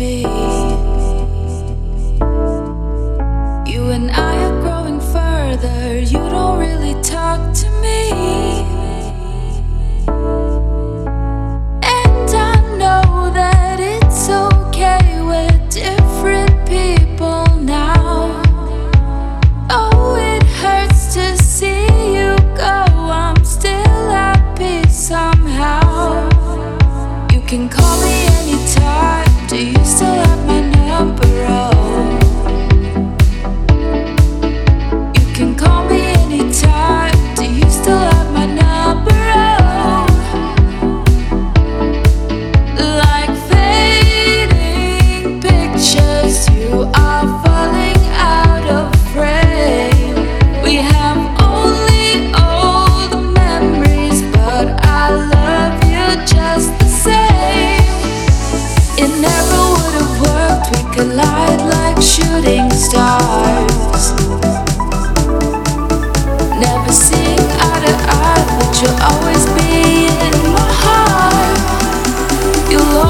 be. You and I are growing further. You don't really talk to me. And I know that it's okay with different people now. Oh, it hurts to see you go. I'm still happy somehow. You can call me you lost